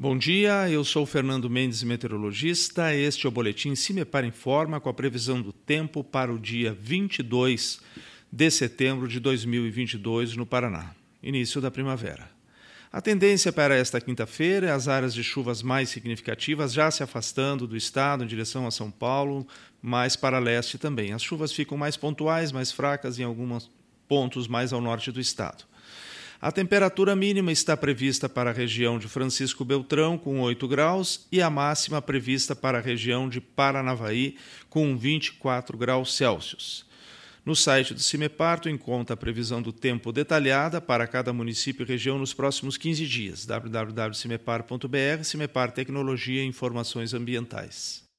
Bom dia, eu sou Fernando Mendes, meteorologista. Este é o boletim Cimepar Informa com a previsão do tempo para o dia 22 de setembro de 2022 no Paraná, início da primavera. A tendência para esta quinta-feira é as áreas de chuvas mais significativas já se afastando do estado em direção a São Paulo, mais para leste também. As chuvas ficam mais pontuais, mais fracas em alguns pontos mais ao norte do estado. A temperatura mínima está prevista para a região de Francisco Beltrão, com 8 graus, e a máxima prevista para a região de Paranavaí, com 24 graus Celsius. No site do CIMEPAR, encontra a previsão do tempo detalhada para cada município e região nos próximos 15 dias. www.cimepar.br, CIMEPAR Tecnologia e Informações Ambientais.